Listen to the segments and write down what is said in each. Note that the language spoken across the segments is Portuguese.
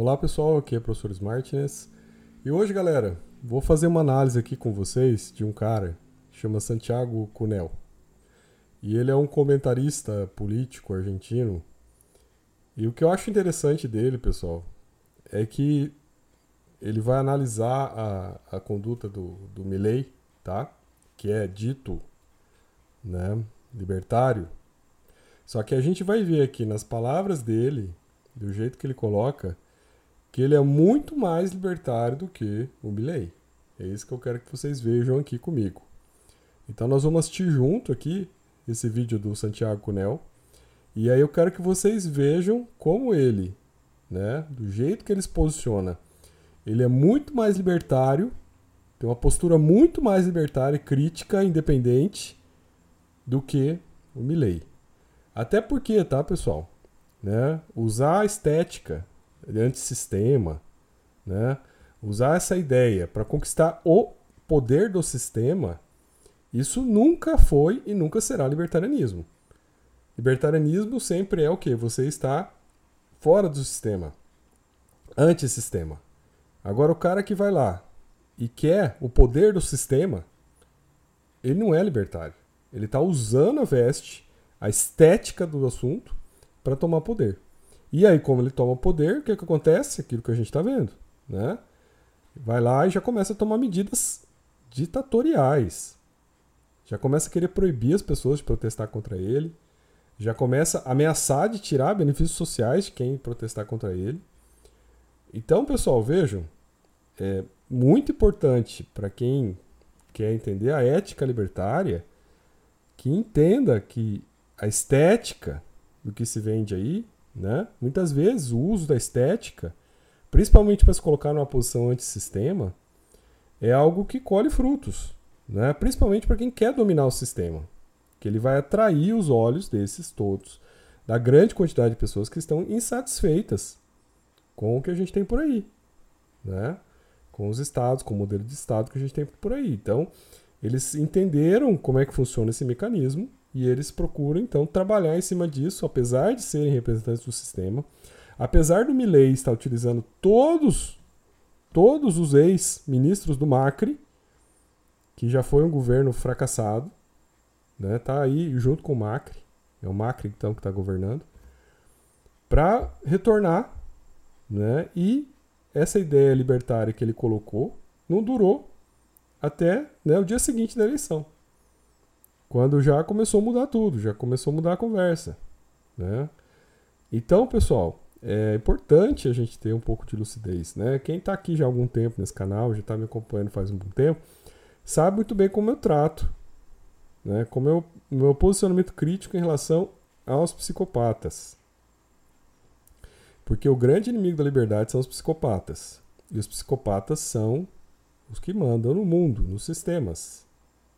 Olá pessoal, aqui é o professor Smartness. E hoje, galera, vou fazer uma análise aqui com vocês de um cara chama Santiago Cunel. E ele é um comentarista político argentino. E o que eu acho interessante dele, pessoal, é que ele vai analisar a, a conduta do, do Milley, tá? Que é dito, né, libertário. Só que a gente vai ver aqui nas palavras dele, do jeito que ele coloca, que ele é muito mais libertário do que o Milley. É isso que eu quero que vocês vejam aqui comigo. Então nós vamos assistir junto aqui esse vídeo do Santiago Cunel. E aí eu quero que vocês vejam como ele, né, do jeito que ele se posiciona, ele é muito mais libertário, tem uma postura muito mais libertária, crítica, independente do que o Milley. Até porque, tá, pessoal? Né, usar a estética antissistema, né? usar essa ideia para conquistar o poder do sistema, isso nunca foi e nunca será libertarianismo. Libertarianismo sempre é o que? Você está fora do sistema, antissistema. Agora, o cara que vai lá e quer o poder do sistema, ele não é libertário. Ele está usando a veste, a estética do assunto, para tomar poder. E aí, como ele toma poder, o que, que acontece? Aquilo que a gente está vendo. Né? Vai lá e já começa a tomar medidas ditatoriais. Já começa a querer proibir as pessoas de protestar contra ele. Já começa a ameaçar de tirar benefícios sociais de quem protestar contra ele. Então, pessoal, vejam, é muito importante para quem quer entender a ética libertária que entenda que a estética do que se vende aí né? Muitas vezes o uso da estética, principalmente para se colocar numa posição antissistema, é algo que colhe frutos, né? principalmente para quem quer dominar o sistema, que ele vai atrair os olhos desses todos, da grande quantidade de pessoas que estão insatisfeitas com o que a gente tem por aí, né? com os estados, com o modelo de estado que a gente tem por aí. Então, eles entenderam como é que funciona esse mecanismo e eles procuram então trabalhar em cima disso, apesar de serem representantes do sistema, apesar do Milley estar utilizando todos todos os ex-ministros do Macri, que já foi um governo fracassado, né? Tá aí junto com o Macri, é o Macri então que está governando, para retornar, né? E essa ideia libertária que ele colocou não durou até né, o dia seguinte da eleição. Quando já começou a mudar tudo, já começou a mudar a conversa. Né? Então, pessoal, é importante a gente ter um pouco de lucidez. Né? Quem está aqui já há algum tempo nesse canal, já está me acompanhando faz um bom tempo, sabe muito bem como eu trato, né? como o meu posicionamento crítico em relação aos psicopatas. Porque o grande inimigo da liberdade são os psicopatas. E os psicopatas são os que mandam no mundo, nos sistemas.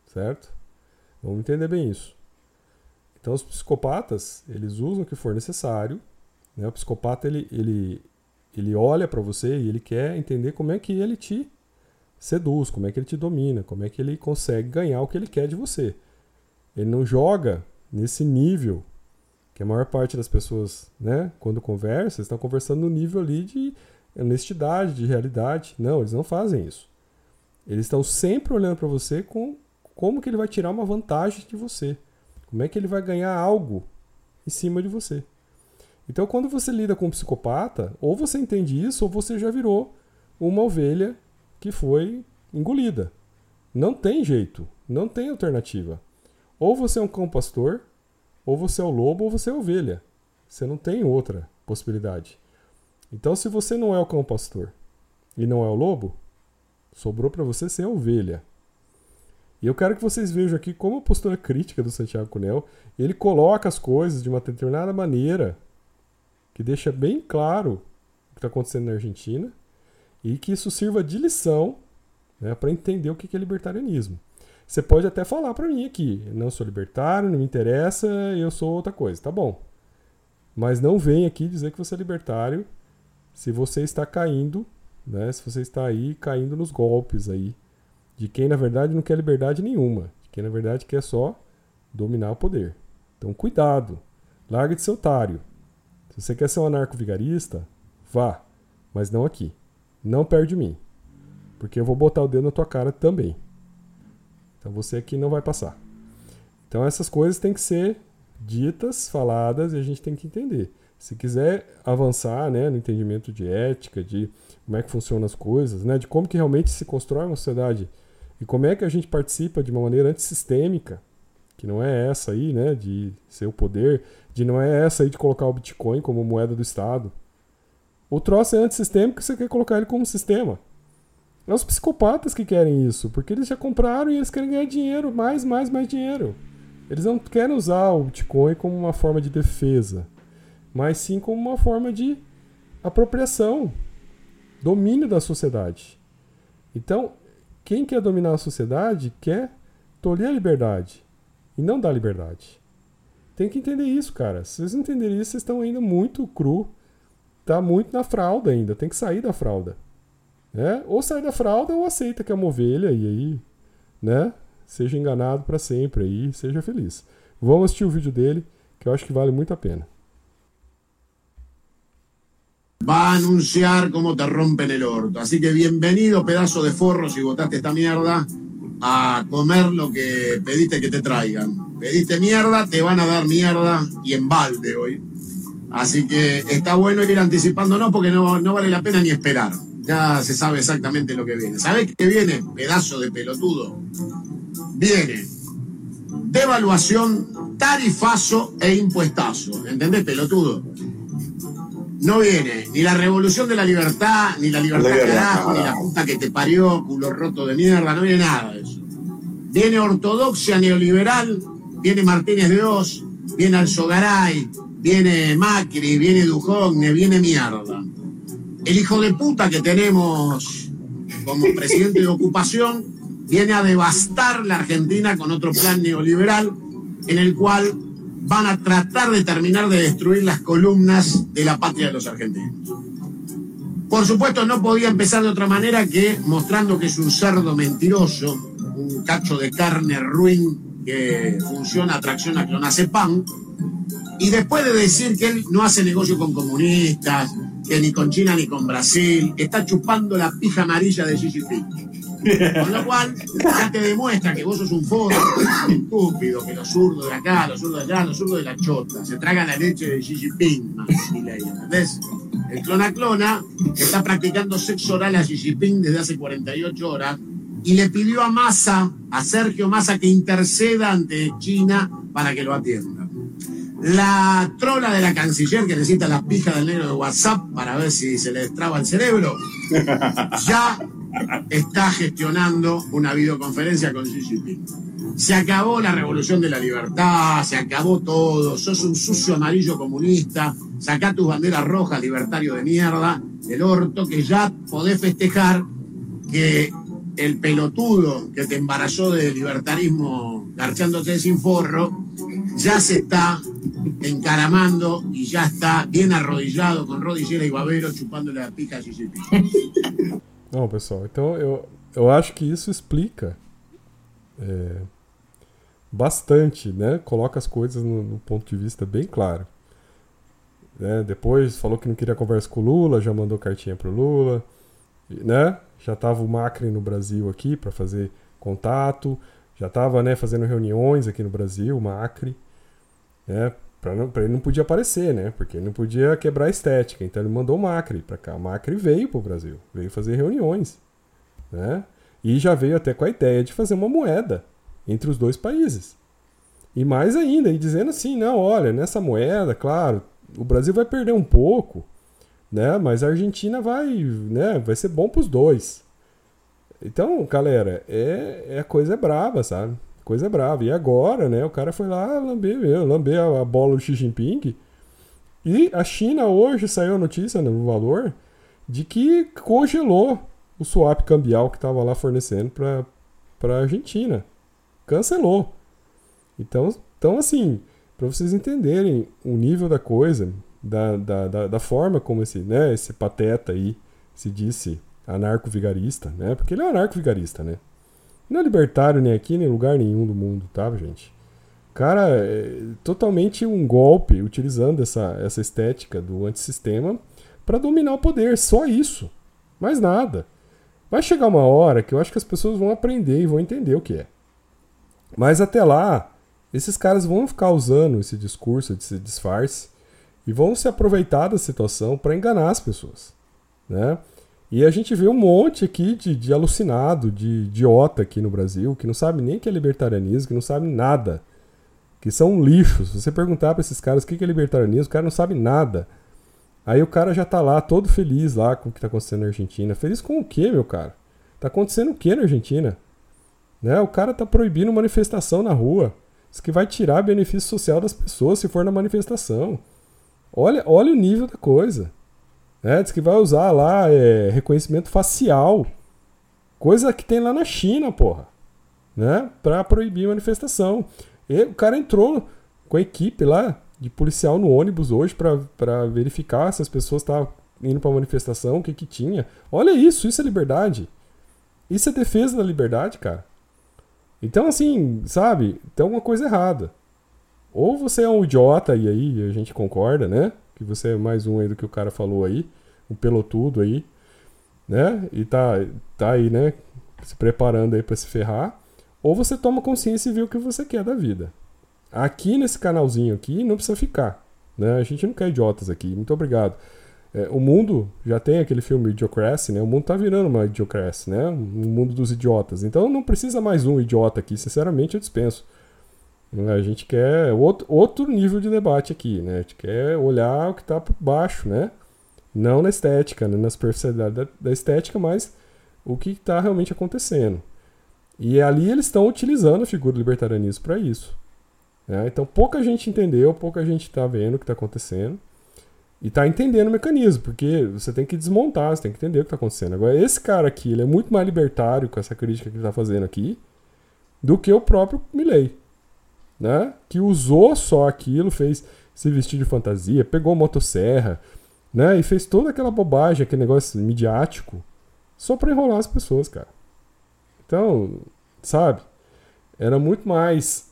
Certo? Vamos entender bem isso. Então, os psicopatas, eles usam o que for necessário. Né? O psicopata, ele, ele, ele olha para você e ele quer entender como é que ele te seduz, como é que ele te domina, como é que ele consegue ganhar o que ele quer de você. Ele não joga nesse nível que a maior parte das pessoas, né, quando conversa, estão conversando no nível ali de honestidade, de realidade. Não, eles não fazem isso. Eles estão sempre olhando para você com como que ele vai tirar uma vantagem de você? Como é que ele vai ganhar algo em cima de você? Então, quando você lida com um psicopata, ou você entende isso, ou você já virou uma ovelha que foi engolida. Não tem jeito, não tem alternativa. Ou você é um cão pastor, ou você é o lobo, ou você é a ovelha. Você não tem outra possibilidade. Então, se você não é o cão pastor e não é o lobo, sobrou para você ser a ovelha. E eu quero que vocês vejam aqui como a postura crítica do Santiago Cunel, ele coloca as coisas de uma determinada maneira que deixa bem claro o que está acontecendo na Argentina e que isso sirva de lição né, para entender o que é libertarianismo. Você pode até falar para mim aqui, não sou libertário, não me interessa, eu sou outra coisa, tá bom. Mas não vem aqui dizer que você é libertário se você está caindo, né, se você está aí caindo nos golpes aí de quem na verdade não quer liberdade nenhuma, de quem na verdade quer só dominar o poder. Então cuidado, larga de ser otário. Se você quer ser um anarco-vigarista, vá. mas não aqui. Não perde mim, porque eu vou botar o dedo na tua cara também. Então você aqui não vai passar. Então essas coisas têm que ser ditas, faladas e a gente tem que entender. Se quiser avançar né, no entendimento de ética, de como é que funcionam as coisas, né, de como que realmente se constrói uma sociedade e como é que a gente participa de uma maneira antissistêmica, que não é essa aí, né, de ser o poder, de não é essa aí de colocar o Bitcoin como moeda do Estado. O troço é antissistêmico e você quer colocar ele como sistema. É os psicopatas que querem isso, porque eles já compraram e eles querem ganhar dinheiro, mais, mais, mais dinheiro. Eles não querem usar o Bitcoin como uma forma de defesa mas sim como uma forma de apropriação, domínio da sociedade. Então, quem quer dominar a sociedade quer tolher a liberdade e não dar liberdade. Tem que entender isso, cara. Se vocês entenderem isso, vocês estão ainda muito cru. Tá muito na fralda ainda. Tem que sair da fralda. Né? Ou sai da fralda ou aceita que é uma ovelha e aí, né? Seja enganado para sempre aí, seja feliz. Vamos assistir o vídeo dele, que eu acho que vale muito a pena. Va a anunciar cómo te rompen el orto. Así que bienvenido, pedazo de forro, si votaste esta mierda, a comer lo que pediste que te traigan. Pediste mierda, te van a dar mierda y en balde hoy. Así que está bueno ir anticipándonos porque no, no vale la pena ni esperar. Ya se sabe exactamente lo que viene. ¿Sabes qué viene? Pedazo de pelotudo. Viene devaluación, tarifazo e impuestazo. ¿Entendés, pelotudo? No viene ni la revolución de la libertad, ni la libertad carajo, ni la puta que te parió, culo roto de mierda, no viene nada de eso. Viene ortodoxia neoliberal, viene Martínez de Oz, viene Alzogaray, viene Macri, viene Dujogne, viene mierda. El hijo de puta que tenemos como presidente de ocupación viene a devastar la Argentina con otro plan neoliberal en el cual van a tratar de terminar de destruir las columnas de la patria de los argentinos. Por supuesto, no podía empezar de otra manera que mostrando que es un cerdo mentiroso, un cacho de carne ruin que funciona a tracción a clonazepam, y después de decir que él no hace negocio con comunistas, que ni con China ni con Brasil, está chupando la pija amarilla de Xi Jinping. Con lo cual, ya te demuestra que vos sos un foro estúpido, que los zurdos de acá, los zurdos de allá, los zurdos de la chota, se tragan la leche de Xi Jinping, ¿entendés? El clona clona está practicando sexo oral a Xi Jinping desde hace 48 horas y le pidió a Massa, a Sergio Massa, que interceda ante China para que lo atienda. La trola de la canciller que necesita las pijas del negro de WhatsApp para ver si se le destraba el cerebro, ya está gestionando una videoconferencia con Xi Jinping. Se acabó la revolución de la libertad, se acabó todo, sos un sucio amarillo comunista, sacá tus banderas rojas, libertario de mierda, el orto, que ya podés festejar que el pelotudo que te embarazó de libertarismo garchándote sin forro, ya se está encaramando y ya está bien arrodillado con rodillera y babero chupándole la pica a Jinping. Não, pessoal, então eu, eu acho que isso explica é, bastante, né? Coloca as coisas no, no ponto de vista bem claro. Né? Depois falou que não queria conversa com o Lula, já mandou cartinha pro Lula, né? Já tava o Macri no Brasil aqui para fazer contato, já tava, né, fazendo reuniões aqui no Brasil, o Macri, né? Pra ele não podia aparecer, né? Porque ele não podia quebrar a estética. Então ele mandou o Macri para cá. O Macri veio pro Brasil, veio fazer reuniões, né? E já veio até com a ideia de fazer uma moeda entre os dois países. E mais ainda, e dizendo assim, não, olha, nessa moeda, claro, o Brasil vai perder um pouco, né? Mas a Argentina vai, né? Vai ser bom para os dois. Então, galera, é, é coisa brava, sabe? Coisa brava. E agora, né, o cara foi lá lamber, lamber a, a bola do Xi Jinping. E a China hoje saiu a notícia né, no valor de que congelou o swap cambial que estava lá fornecendo para a Argentina. Cancelou. Então, então assim, para vocês entenderem o nível da coisa, da, da, da, da, forma como esse, né, esse pateta aí se disse anarco-vigarista, né? Porque ele é um anarco-vigarista, né? Não é libertário nem aqui, nem em lugar nenhum do mundo, tá, gente? Cara, é totalmente um golpe utilizando essa, essa estética do antissistema para dominar o poder, só isso. Mais nada. Vai chegar uma hora que eu acho que as pessoas vão aprender e vão entender o que é. Mas até lá, esses caras vão ficar usando esse discurso, esse disfarce, e vão se aproveitar da situação para enganar as pessoas. Né? E a gente vê um monte aqui de, de alucinado, de idiota aqui no Brasil, que não sabe nem o que é libertarianismo, que não sabe nada. Que são lixos. Se você perguntar para esses caras o que é libertarianismo, o cara não sabe nada. Aí o cara já tá lá, todo feliz lá com o que tá acontecendo na Argentina. Feliz com o quê, meu cara? Tá acontecendo o quê na Argentina? Né? O cara tá proibindo manifestação na rua. Isso que vai tirar benefício social das pessoas se for na manifestação. Olha, olha o nível da coisa. Né? Diz que vai usar lá é, reconhecimento facial. Coisa que tem lá na China, porra. Né? Pra proibir manifestação. E o cara entrou com a equipe lá de policial no ônibus hoje para verificar se as pessoas estavam indo para manifestação, o que que tinha. Olha isso, isso é liberdade. Isso é defesa da liberdade, cara. Então, assim, sabe? Tem alguma coisa errada. Ou você é um idiota, e aí a gente concorda, né? Que você é mais um aí do que o cara falou aí, um pelotudo aí, né? E tá, tá aí, né? Se preparando aí para se ferrar. Ou você toma consciência e vê o que você quer da vida. Aqui nesse canalzinho aqui não precisa ficar, né? A gente não quer idiotas aqui. Muito obrigado. É, o mundo já tem aquele filme Idiocracy, né? O mundo tá virando uma Idiocracy, né? Um mundo dos idiotas. Então não precisa mais um idiota aqui, sinceramente eu dispenso. A gente quer outro, outro nível de debate aqui, né? A gente quer olhar o que está por baixo, né? Não na estética, né? na superficialidade da, da estética, mas o que está realmente acontecendo. E ali eles estão utilizando a figura do libertarianismo para isso. Né? Então pouca gente entendeu, pouca gente está vendo o que está acontecendo. E está entendendo o mecanismo, porque você tem que desmontar, você tem que entender o que está acontecendo. Agora, esse cara aqui, ele é muito mais libertário com essa crítica que ele está fazendo aqui do que o próprio Milley né? Que usou só aquilo, fez se vestir de fantasia, pegou motosserra, né? E fez toda aquela bobagem, aquele negócio midiático, só para enrolar as pessoas, cara. Então, sabe? Era muito mais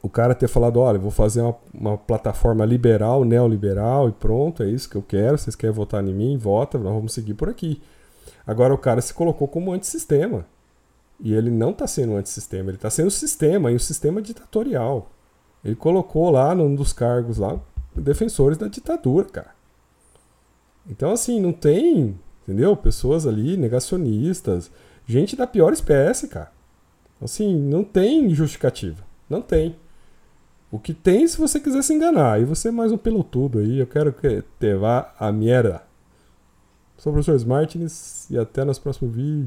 o cara ter falado, olha, vou fazer uma, uma, plataforma liberal, neoliberal e pronto, é isso que eu quero, vocês querem votar em mim, vota, nós vamos seguir por aqui. Agora o cara se colocou como antissistema. E ele não está sendo um antissistema, ele está sendo o sistema, e o sistema ditatorial. Ele colocou lá num dos cargos lá defensores da ditadura, cara. Então, assim, não tem, entendeu? Pessoas ali negacionistas, gente da pior espécie, cara. Assim, não tem justificativa. Não tem. O que tem se você quiser se enganar. E você é mais um pelotudo aí, eu quero que te vá a merda. Sou o professor Martins e até nos próximos vídeos.